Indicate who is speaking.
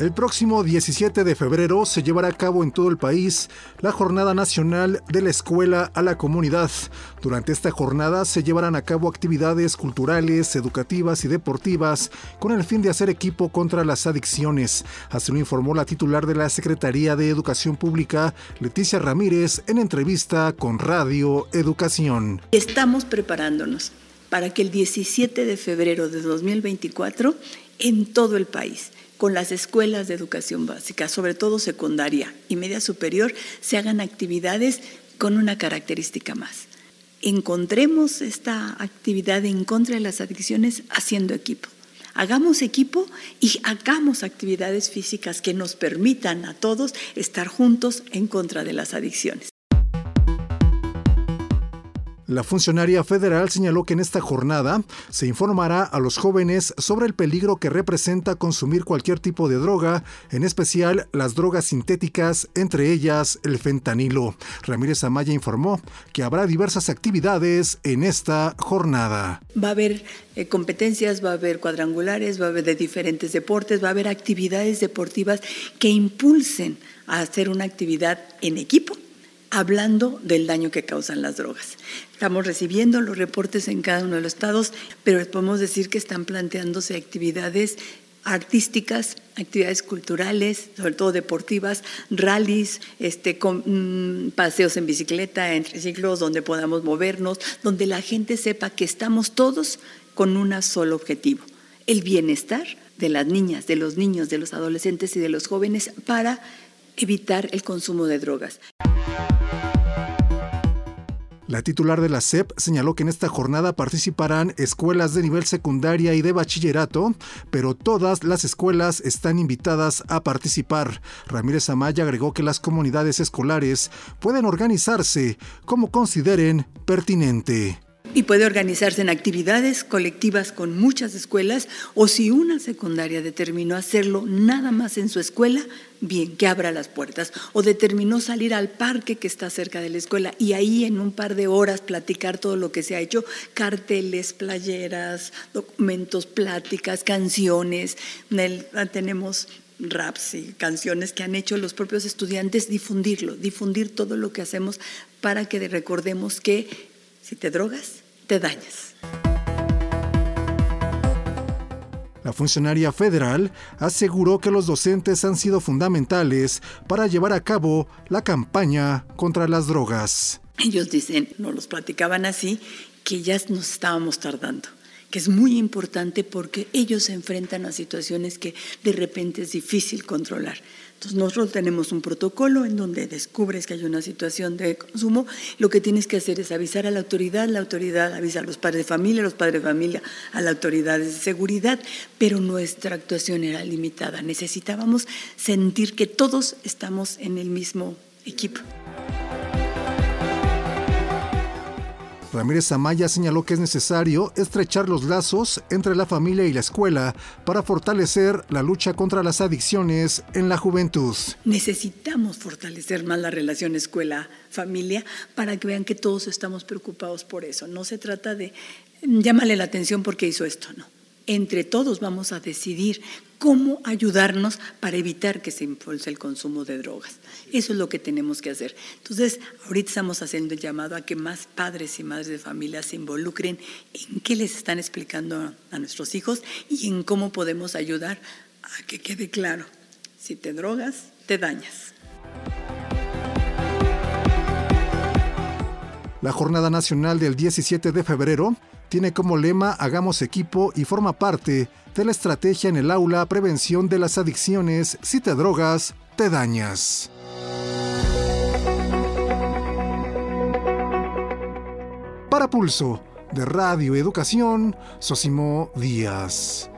Speaker 1: El próximo 17 de febrero se llevará a cabo en todo el país la Jornada Nacional de la Escuela a la Comunidad. Durante esta jornada se llevarán a cabo actividades culturales, educativas y deportivas con el fin de hacer equipo contra las adicciones. Así lo informó la titular de la Secretaría de Educación Pública, Leticia Ramírez, en entrevista con Radio Educación.
Speaker 2: Estamos preparándonos para que el 17 de febrero de 2024 en todo el país con las escuelas de educación básica, sobre todo secundaria y media superior, se hagan actividades con una característica más. Encontremos esta actividad en contra de las adicciones haciendo equipo. Hagamos equipo y hagamos actividades físicas que nos permitan a todos estar juntos en contra de las adicciones.
Speaker 1: La funcionaria federal señaló que en esta jornada se informará a los jóvenes sobre el peligro que representa consumir cualquier tipo de droga, en especial las drogas sintéticas, entre ellas el fentanilo. Ramírez Amaya informó que habrá diversas actividades en esta jornada.
Speaker 2: Va a haber eh, competencias, va a haber cuadrangulares, va a haber de diferentes deportes, va a haber actividades deportivas que impulsen a hacer una actividad en equipo hablando del daño que causan las drogas. Estamos recibiendo los reportes en cada uno de los estados, pero podemos decir que están planteándose actividades artísticas, actividades culturales, sobre todo deportivas, rallies, este, mm, paseos en bicicleta, entre ciclos donde podamos movernos, donde la gente sepa que estamos todos con un solo objetivo, el bienestar de las niñas, de los niños, de los adolescentes y de los jóvenes para evitar el consumo de drogas.
Speaker 1: La titular de la SEP señaló que en esta jornada participarán escuelas de nivel secundaria y de bachillerato, pero todas las escuelas están invitadas a participar. Ramírez Amaya agregó que las comunidades escolares pueden organizarse como consideren pertinente
Speaker 2: y puede organizarse en actividades colectivas con muchas escuelas o si una secundaria determinó hacerlo nada más en su escuela, bien, que abra las puertas o determinó salir al parque que está cerca de la escuela y ahí en un par de horas platicar todo lo que se ha hecho, carteles, playeras, documentos, pláticas, canciones, tenemos raps y canciones que han hecho los propios estudiantes, difundirlo, difundir todo lo que hacemos para que recordemos que si te drogas, te dañas.
Speaker 1: La funcionaria federal aseguró que los docentes han sido fundamentales para llevar a cabo la campaña contra las drogas.
Speaker 2: Ellos dicen, no los platicaban así, que ya nos estábamos tardando que es muy importante porque ellos se enfrentan a situaciones que de repente es difícil controlar. Entonces nosotros tenemos un protocolo en donde descubres que hay una situación de consumo, lo que tienes que hacer es avisar a la autoridad, la autoridad avisa a los padres de familia, los padres de familia a la autoridad de seguridad, pero nuestra actuación era limitada. Necesitábamos sentir que todos estamos en el mismo equipo.
Speaker 1: Ramírez Amaya señaló que es necesario estrechar los lazos entre la familia y la escuela para fortalecer la lucha contra las adicciones en la juventud.
Speaker 2: Necesitamos fortalecer más la relación escuela-familia para que vean que todos estamos preocupados por eso. No se trata de llámale la atención porque hizo esto, no entre todos vamos a decidir cómo ayudarnos para evitar que se impulse el consumo de drogas. Eso es lo que tenemos que hacer. Entonces, ahorita estamos haciendo el llamado a que más padres y madres de familia se involucren en qué les están explicando a nuestros hijos y en cómo podemos ayudar a que quede claro, si te drogas, te dañas.
Speaker 1: La Jornada Nacional del 17 de febrero tiene como lema Hagamos equipo y forma parte de la estrategia en el aula Prevención de las adicciones. Si te drogas, te dañas. Para Pulso, de Radio Educación, Sosimo Díaz.